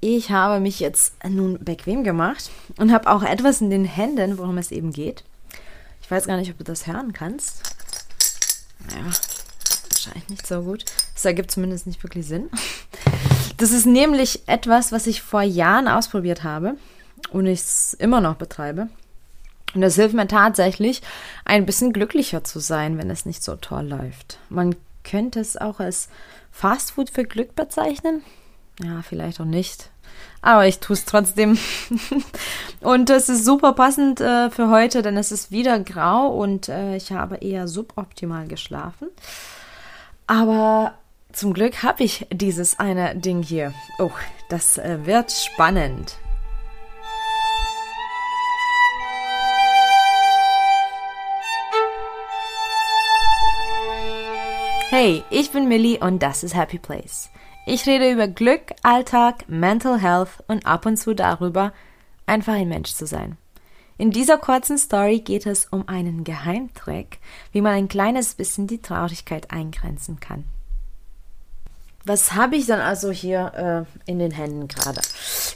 ich habe mich jetzt nun bequem gemacht und habe auch etwas in den Händen, worum es eben geht. Ich weiß gar nicht, ob du das hören kannst. Naja, wahrscheinlich nicht so gut. Das ergibt zumindest nicht wirklich Sinn. Das ist nämlich etwas, was ich vor Jahren ausprobiert habe und ich es immer noch betreibe. Und das hilft mir tatsächlich, ein bisschen glücklicher zu sein, wenn es nicht so toll läuft. Man könnte es auch als Fastfood für Glück bezeichnen. Ja, vielleicht auch nicht. Aber ich tue es trotzdem. und es ist super passend äh, für heute, denn es ist wieder grau und äh, ich habe eher suboptimal geschlafen. Aber zum Glück habe ich dieses eine Ding hier. Oh, das äh, wird spannend. Hey, ich bin Millie und das ist Happy Place. Ich rede über Glück, Alltag, Mental Health und ab und zu darüber, einfach ein Mensch zu sein. In dieser kurzen Story geht es um einen Geheimtrick, wie man ein kleines bisschen die Traurigkeit eingrenzen kann. Was habe ich dann also hier äh, in den Händen gerade?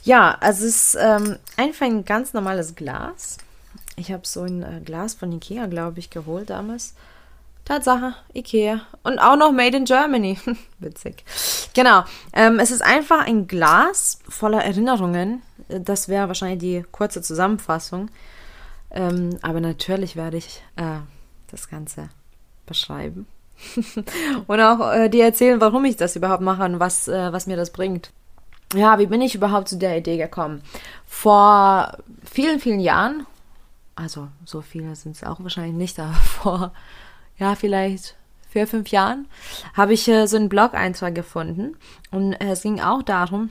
Ja, also es ist ähm, einfach ein ganz normales Glas. Ich habe so ein äh, Glas von Ikea, glaube ich, geholt damals. Tatsache, Ikea. Und auch noch Made in Germany. Witzig. Genau. Ähm, es ist einfach ein Glas voller Erinnerungen. Das wäre wahrscheinlich die kurze Zusammenfassung. Ähm, aber natürlich werde ich äh, das Ganze beschreiben. und auch äh, dir erzählen, warum ich das überhaupt mache und was, äh, was mir das bringt. Ja, wie bin ich überhaupt zu der Idee gekommen? Vor vielen, vielen Jahren, also so viele sind es auch wahrscheinlich nicht, aber vor ja, vielleicht vier, fünf Jahren, habe ich äh, so einen Blog-Eintrag gefunden. Und äh, es ging auch darum,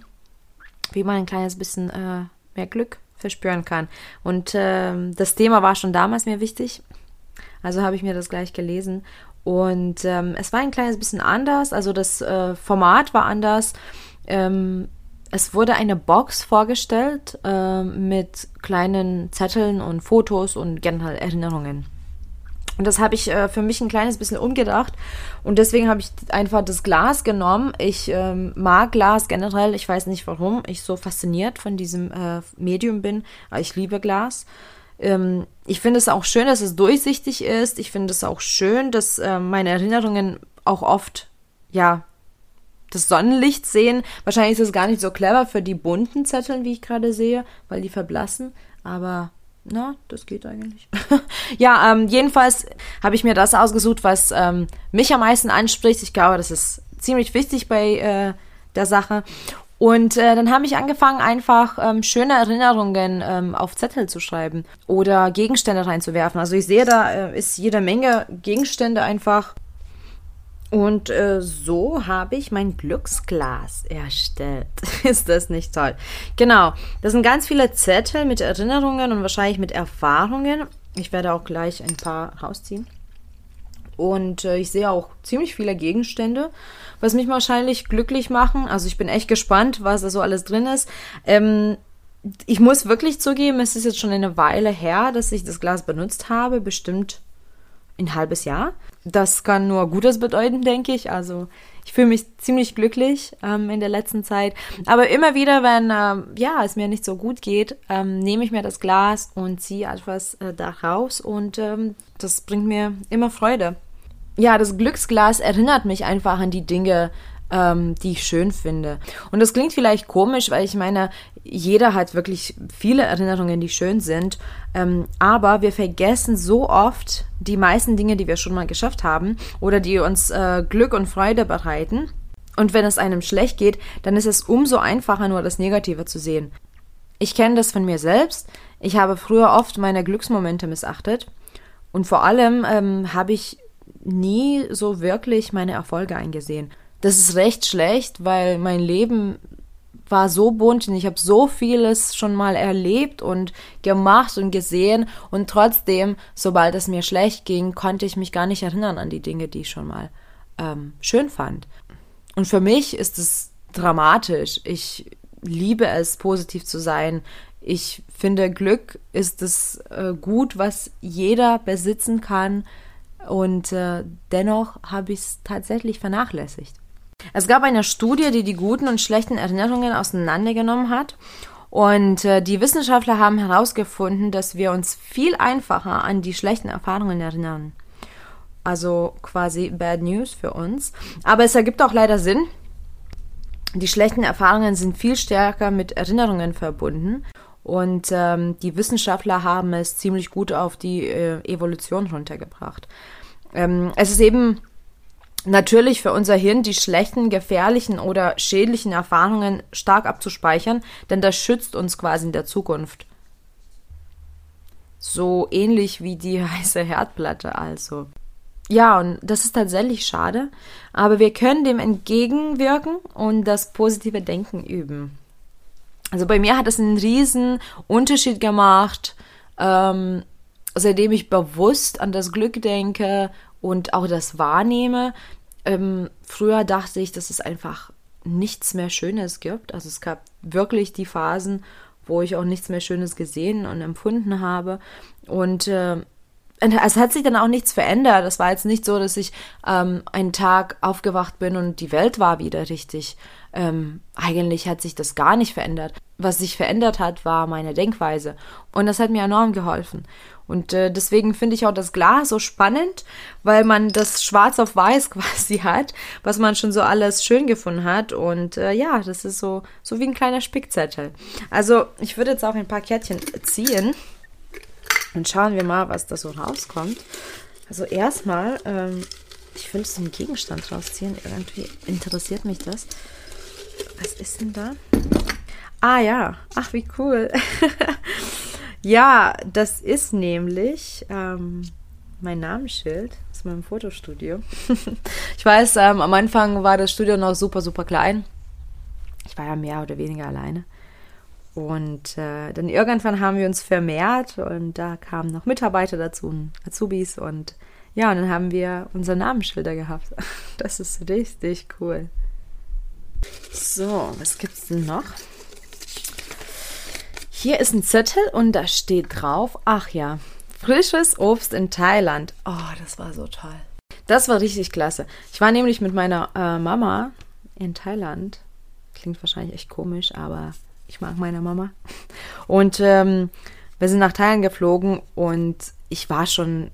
wie man ein kleines bisschen äh, mehr Glück verspüren kann. Und äh, das Thema war schon damals mir wichtig. Also habe ich mir das gleich gelesen. Und ähm, es war ein kleines bisschen anders. Also das äh, Format war anders. Ähm, es wurde eine Box vorgestellt äh, mit kleinen Zetteln und Fotos und generell Erinnerungen. Und das habe ich äh, für mich ein kleines bisschen umgedacht. Und deswegen habe ich einfach das Glas genommen. Ich ähm, mag Glas generell. Ich weiß nicht, warum ich so fasziniert von diesem äh, Medium bin. Aber ich liebe Glas. Ähm, ich finde es auch schön, dass es durchsichtig ist. Ich finde es auch schön, dass äh, meine Erinnerungen auch oft, ja, das Sonnenlicht sehen. Wahrscheinlich ist es gar nicht so clever für die bunten Zetteln, wie ich gerade sehe, weil die verblassen. Aber na, das geht eigentlich. ja, ähm, jedenfalls habe ich mir das ausgesucht, was ähm, mich am meisten anspricht. Ich glaube, das ist ziemlich wichtig bei äh, der Sache. Und äh, dann habe ich angefangen, einfach ähm, schöne Erinnerungen ähm, auf Zettel zu schreiben oder Gegenstände reinzuwerfen. Also ich sehe, da äh, ist jede Menge Gegenstände einfach und äh, so habe ich mein Glücksglas erstellt. Ist das nicht toll? Genau, das sind ganz viele Zettel mit Erinnerungen und wahrscheinlich mit Erfahrungen. Ich werde auch gleich ein paar rausziehen. Und äh, ich sehe auch ziemlich viele Gegenstände, was mich wahrscheinlich glücklich machen. Also ich bin echt gespannt, was da so alles drin ist. Ähm, ich muss wirklich zugeben, es ist jetzt schon eine Weile her, dass ich das Glas benutzt habe. Bestimmt ein halbes Jahr. Das kann nur Gutes bedeuten, denke ich. Also ich fühle mich ziemlich glücklich ähm, in der letzten Zeit. Aber immer wieder, wenn ähm, ja es mir nicht so gut geht, ähm, nehme ich mir das Glas und ziehe etwas äh, da raus und ähm, das bringt mir immer Freude. Ja, das Glücksglas erinnert mich einfach an die Dinge, ähm, die ich schön finde. Und das klingt vielleicht komisch, weil ich meine, jeder hat wirklich viele Erinnerungen, die schön sind. Ähm, aber wir vergessen so oft die meisten Dinge, die wir schon mal geschafft haben oder die uns äh, Glück und Freude bereiten. Und wenn es einem schlecht geht, dann ist es umso einfacher, nur das Negative zu sehen. Ich kenne das von mir selbst. Ich habe früher oft meine Glücksmomente missachtet. Und vor allem ähm, habe ich nie so wirklich meine Erfolge eingesehen. Das ist recht schlecht, weil mein Leben war so bunt und ich habe so vieles schon mal erlebt und gemacht und gesehen und trotzdem, sobald es mir schlecht ging, konnte ich mich gar nicht erinnern an die Dinge, die ich schon mal ähm, schön fand. Und für mich ist es dramatisch. Ich liebe es, positiv zu sein. Ich finde, Glück ist das äh, Gut, was jeder besitzen kann. Und äh, dennoch habe ich es tatsächlich vernachlässigt. Es gab eine Studie, die die guten und schlechten Erinnerungen auseinandergenommen hat. Und äh, die Wissenschaftler haben herausgefunden, dass wir uns viel einfacher an die schlechten Erfahrungen erinnern. Also quasi Bad News für uns. Aber es ergibt auch leider Sinn. Die schlechten Erfahrungen sind viel stärker mit Erinnerungen verbunden. Und ähm, die Wissenschaftler haben es ziemlich gut auf die äh, Evolution runtergebracht. Ähm, es ist eben natürlich für unser Hirn die schlechten, gefährlichen oder schädlichen Erfahrungen stark abzuspeichern, denn das schützt uns quasi in der Zukunft. So ähnlich wie die heiße Herdplatte also. Ja, und das ist tatsächlich schade, aber wir können dem entgegenwirken und das positive Denken üben. Also bei mir hat es einen riesen Unterschied gemacht, ähm, seitdem ich bewusst an das Glück denke und auch das wahrnehme. Ähm, früher dachte ich, dass es einfach nichts mehr Schönes gibt. Also es gab wirklich die Phasen, wo ich auch nichts mehr Schönes gesehen und empfunden habe. Und äh, es hat sich dann auch nichts verändert. Es war jetzt nicht so, dass ich ähm, einen Tag aufgewacht bin und die Welt war wieder richtig. Ähm, eigentlich hat sich das gar nicht verändert. Was sich verändert hat, war meine Denkweise. Und das hat mir enorm geholfen. Und äh, deswegen finde ich auch das Glas so spannend, weil man das schwarz auf weiß quasi hat, was man schon so alles schön gefunden hat. Und äh, ja, das ist so, so wie ein kleiner Spickzettel. Also ich würde jetzt auch ein paar Kärtchen ziehen. Und schauen wir mal, was da so rauskommt. Also erstmal, ähm, ich will so einen Gegenstand rausziehen. Irgendwie interessiert mich das. Was ist denn da? Ah ja, ach wie cool. ja, das ist nämlich ähm, mein Namensschild aus meinem Fotostudio. ich weiß, ähm, am Anfang war das Studio noch super, super klein. Ich war ja mehr oder weniger alleine. Und äh, dann irgendwann haben wir uns vermehrt und da kamen noch Mitarbeiter dazu, Azubis und ja, und dann haben wir unsere Namensschilder gehabt. Das ist richtig cool. So, was gibt's denn noch? Hier ist ein Zettel und da steht drauf, ach ja, frisches Obst in Thailand. Oh, das war so toll. Das war richtig klasse. Ich war nämlich mit meiner äh, Mama in Thailand. Klingt wahrscheinlich echt komisch, aber ich mag meine Mama. Und ähm, wir sind nach Thailand geflogen und ich war schon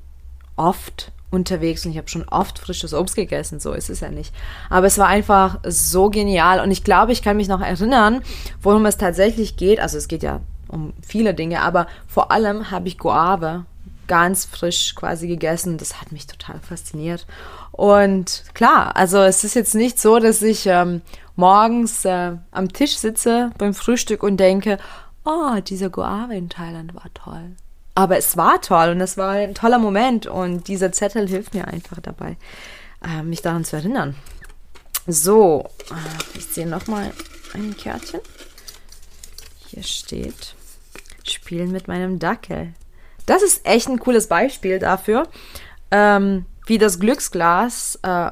oft unterwegs und ich habe schon oft frisches Obst gegessen, so ist es ja nicht. Aber es war einfach so genial und ich glaube, ich kann mich noch erinnern, worum es tatsächlich geht. Also es geht ja um viele Dinge, aber vor allem habe ich Guave ganz frisch quasi gegessen. Das hat mich total fasziniert. Und klar, also es ist jetzt nicht so, dass ich ähm, morgens äh, am Tisch sitze beim Frühstück und denke, oh, dieser Guave in Thailand war toll. Aber es war toll und es war ein toller Moment und dieser Zettel hilft mir einfach dabei, äh, mich daran zu erinnern. So, äh, ich sehe nochmal ein Kärtchen. Hier steht, spielen mit meinem Dackel. Das ist echt ein cooles Beispiel dafür, ähm, wie das Glücksglas äh,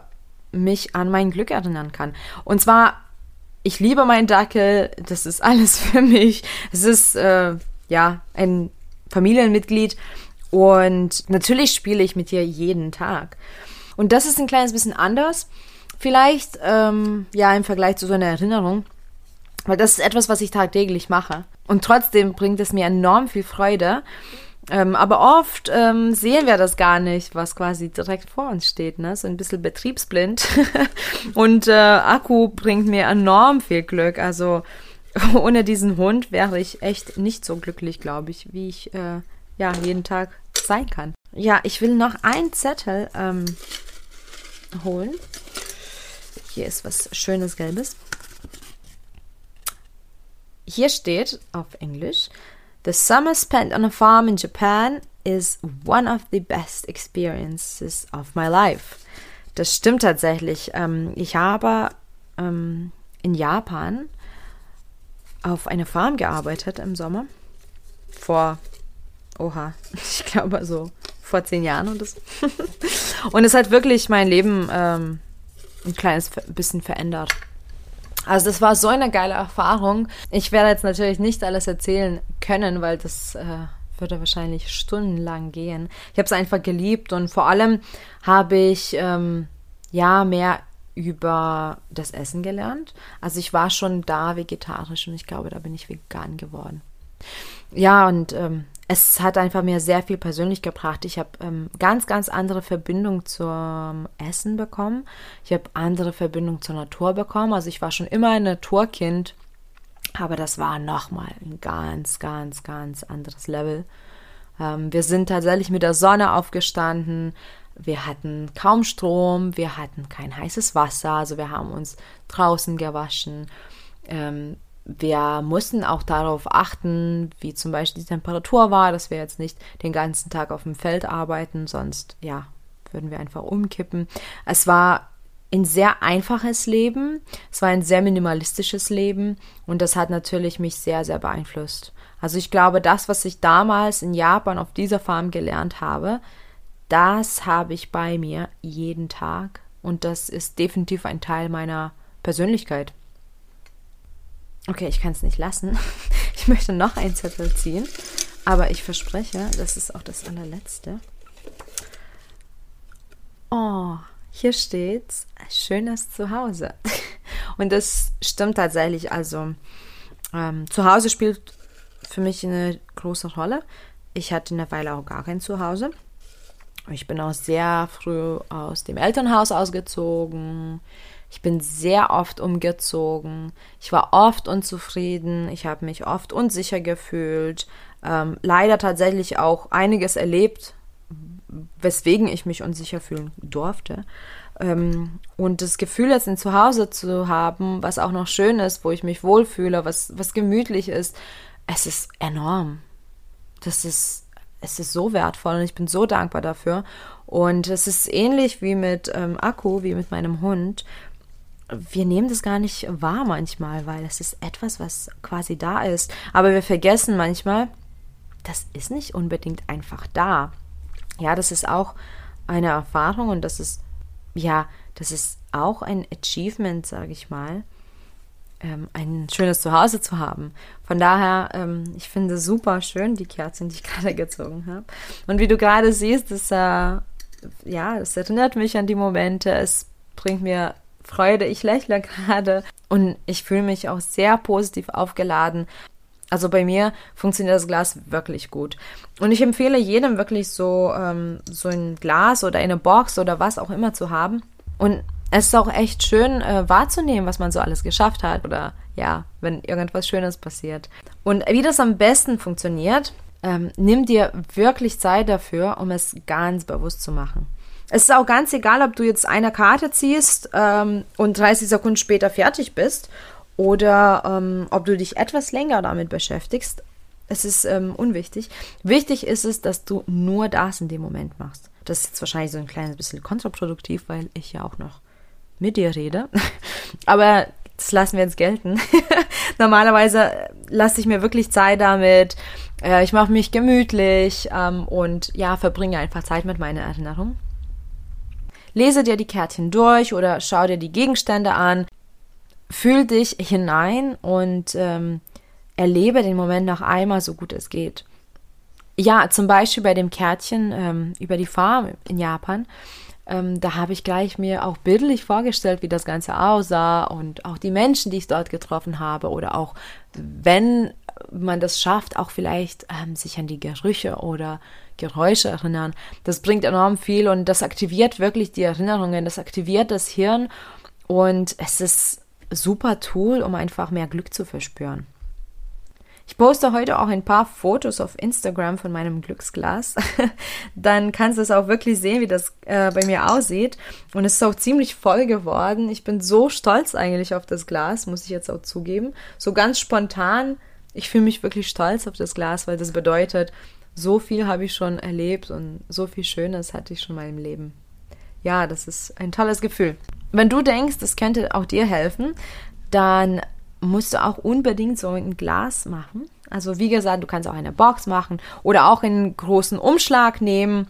mich an mein Glück erinnern kann. Und zwar, ich liebe meinen Dackel, das ist alles für mich. Es ist, äh, ja, ein Familienmitglied und natürlich spiele ich mit dir jeden Tag. Und das ist ein kleines bisschen anders, vielleicht, ähm, ja, im Vergleich zu so einer Erinnerung. Weil das ist etwas, was ich tagtäglich mache. Und trotzdem bringt es mir enorm viel Freude. Ähm, aber oft ähm, sehen wir das gar nicht, was quasi direkt vor uns steht, ne? So ein bisschen betriebsblind. und äh, Akku bringt mir enorm viel Glück. Also ohne diesen Hund wäre ich echt nicht so glücklich, glaube ich, wie ich äh, ja jeden Tag sein kann. Ja, ich will noch einen Zettel ähm, holen. Hier ist was Schönes Gelbes. Hier steht auf Englisch The summer spent on a farm in Japan is one of the best experiences of my life. Das stimmt tatsächlich. Ähm, ich habe ähm, in Japan auf einer Farm gearbeitet im Sommer. Vor, oha, ich glaube so vor zehn Jahren und das. und es hat wirklich mein Leben ähm, ein kleines bisschen verändert. Also das war so eine geile Erfahrung. Ich werde jetzt natürlich nicht alles erzählen können, weil das äh, würde wahrscheinlich stundenlang gehen. Ich habe es einfach geliebt und vor allem habe ich ähm, ja mehr über das Essen gelernt. Also ich war schon da vegetarisch und ich glaube, da bin ich vegan geworden. Ja, und ähm, es hat einfach mir sehr viel persönlich gebracht. Ich habe ähm, ganz, ganz andere Verbindung zum Essen bekommen. Ich habe andere Verbindung zur Natur bekommen. Also ich war schon immer ein Naturkind, aber das war nochmal ein ganz, ganz, ganz anderes Level. Ähm, wir sind tatsächlich mit der Sonne aufgestanden. Wir hatten kaum Strom, wir hatten kein heißes Wasser, also wir haben uns draußen gewaschen. Ähm, wir mussten auch darauf achten, wie zum Beispiel die Temperatur war, dass wir jetzt nicht den ganzen Tag auf dem Feld arbeiten, sonst ja, würden wir einfach umkippen. Es war ein sehr einfaches Leben, es war ein sehr minimalistisches Leben und das hat natürlich mich sehr, sehr beeinflusst. Also ich glaube, das, was ich damals in Japan auf dieser Farm gelernt habe, das habe ich bei mir jeden Tag und das ist definitiv ein Teil meiner Persönlichkeit. Okay, ich kann es nicht lassen. Ich möchte noch ein Zettel ziehen, aber ich verspreche, das ist auch das allerletzte. Oh, hier steht schönes Zuhause. Und das stimmt tatsächlich. Also, ähm, Zuhause spielt für mich eine große Rolle. Ich hatte eine Weile auch gar kein Zuhause. Ich bin auch sehr früh aus dem Elternhaus ausgezogen. Ich bin sehr oft umgezogen. Ich war oft unzufrieden. Ich habe mich oft unsicher gefühlt. Ähm, leider tatsächlich auch einiges erlebt, weswegen ich mich unsicher fühlen durfte. Ähm, und das Gefühl, jetzt ein Zuhause zu haben, was auch noch schön ist, wo ich mich wohlfühle, was, was gemütlich ist, es ist enorm. Das ist es ist so wertvoll und ich bin so dankbar dafür. Und es ist ähnlich wie mit ähm, Akku, wie mit meinem Hund. Wir nehmen das gar nicht wahr manchmal, weil es ist etwas, was quasi da ist. Aber wir vergessen manchmal, das ist nicht unbedingt einfach da. Ja, das ist auch eine Erfahrung und das ist, ja, das ist auch ein Achievement, sage ich mal ähm, ein schönes Zuhause zu haben. Von daher, ähm, ich finde super schön die Kerzen, die ich gerade gezogen habe. Und wie du gerade siehst, das, äh, ja, das erinnert mich an die Momente. Es bringt mir Freude. Ich lächle gerade und ich fühle mich auch sehr positiv aufgeladen. Also bei mir funktioniert das Glas wirklich gut. Und ich empfehle jedem wirklich so, ähm, so ein Glas oder eine Box oder was auch immer zu haben. Und es ist auch echt schön äh, wahrzunehmen, was man so alles geschafft hat oder ja, wenn irgendwas Schönes passiert. Und wie das am besten funktioniert, ähm, nimm dir wirklich Zeit dafür, um es ganz bewusst zu machen. Es ist auch ganz egal, ob du jetzt eine Karte ziehst ähm, und 30 Sekunden später fertig bist oder ähm, ob du dich etwas länger damit beschäftigst. Es ist ähm, unwichtig. Wichtig ist es, dass du nur das in dem Moment machst. Das ist jetzt wahrscheinlich so ein kleines bisschen kontraproduktiv, weil ich ja auch noch mit dir rede. Aber das lassen wir jetzt gelten. Normalerweise lasse ich mir wirklich Zeit damit. Äh, ich mache mich gemütlich ähm, und ja, verbringe einfach Zeit mit meiner Erinnerung. Lese dir die Kärtchen durch oder schau dir die Gegenstände an. Fühl dich hinein und ähm, erlebe den Moment noch einmal so gut es geht. Ja, zum Beispiel bei dem Kärtchen ähm, über die Farm in Japan ähm, da habe ich gleich mir auch bildlich vorgestellt, wie das Ganze aussah und auch die Menschen, die ich dort getroffen habe oder auch, wenn man das schafft, auch vielleicht ähm, sich an die Gerüche oder Geräusche erinnern. Das bringt enorm viel und das aktiviert wirklich die Erinnerungen, das aktiviert das Hirn und es ist super Tool, um einfach mehr Glück zu verspüren. Ich poste heute auch ein paar Fotos auf Instagram von meinem Glücksglas. Dann kannst du es auch wirklich sehen, wie das äh, bei mir aussieht. Und es ist auch ziemlich voll geworden. Ich bin so stolz eigentlich auf das Glas, muss ich jetzt auch zugeben. So ganz spontan. Ich fühle mich wirklich stolz auf das Glas, weil das bedeutet, so viel habe ich schon erlebt und so viel Schönes hatte ich schon in meinem Leben. Ja, das ist ein tolles Gefühl. Wenn du denkst, es könnte auch dir helfen, dann musst du auch unbedingt so ein Glas machen. Also wie gesagt, du kannst auch eine Box machen oder auch einen großen Umschlag nehmen.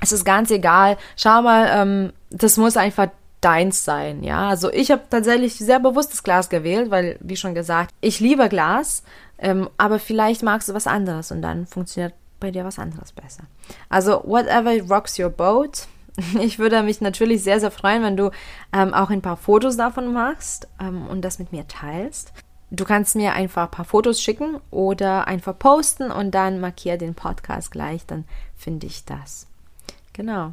Es ist ganz egal. Schau mal, ähm, das muss einfach deins sein, ja. Also ich habe tatsächlich sehr bewusstes Glas gewählt, weil, wie schon gesagt, ich liebe Glas, ähm, aber vielleicht magst du was anderes und dann funktioniert bei dir was anderes besser. Also whatever rocks your boat, Ich würde mich natürlich sehr, sehr freuen, wenn du ähm, auch ein paar Fotos davon machst ähm, und das mit mir teilst. Du kannst mir einfach ein paar Fotos schicken oder einfach posten und dann markier den Podcast gleich, dann finde ich das. Genau.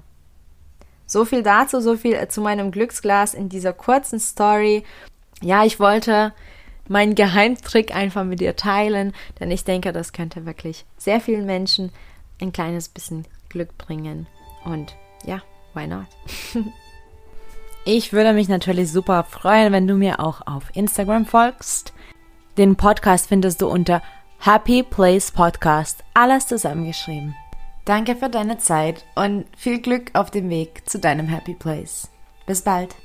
So viel dazu, so viel äh, zu meinem Glücksglas in dieser kurzen Story. Ja, ich wollte meinen Geheimtrick einfach mit dir teilen, denn ich denke, das könnte wirklich sehr vielen Menschen ein kleines bisschen Glück bringen. Und ja, why not? ich würde mich natürlich super freuen, wenn du mir auch auf Instagram folgst. Den Podcast findest du unter Happy Place Podcast, alles zusammengeschrieben. Danke für deine Zeit und viel Glück auf dem Weg zu deinem Happy Place. Bis bald.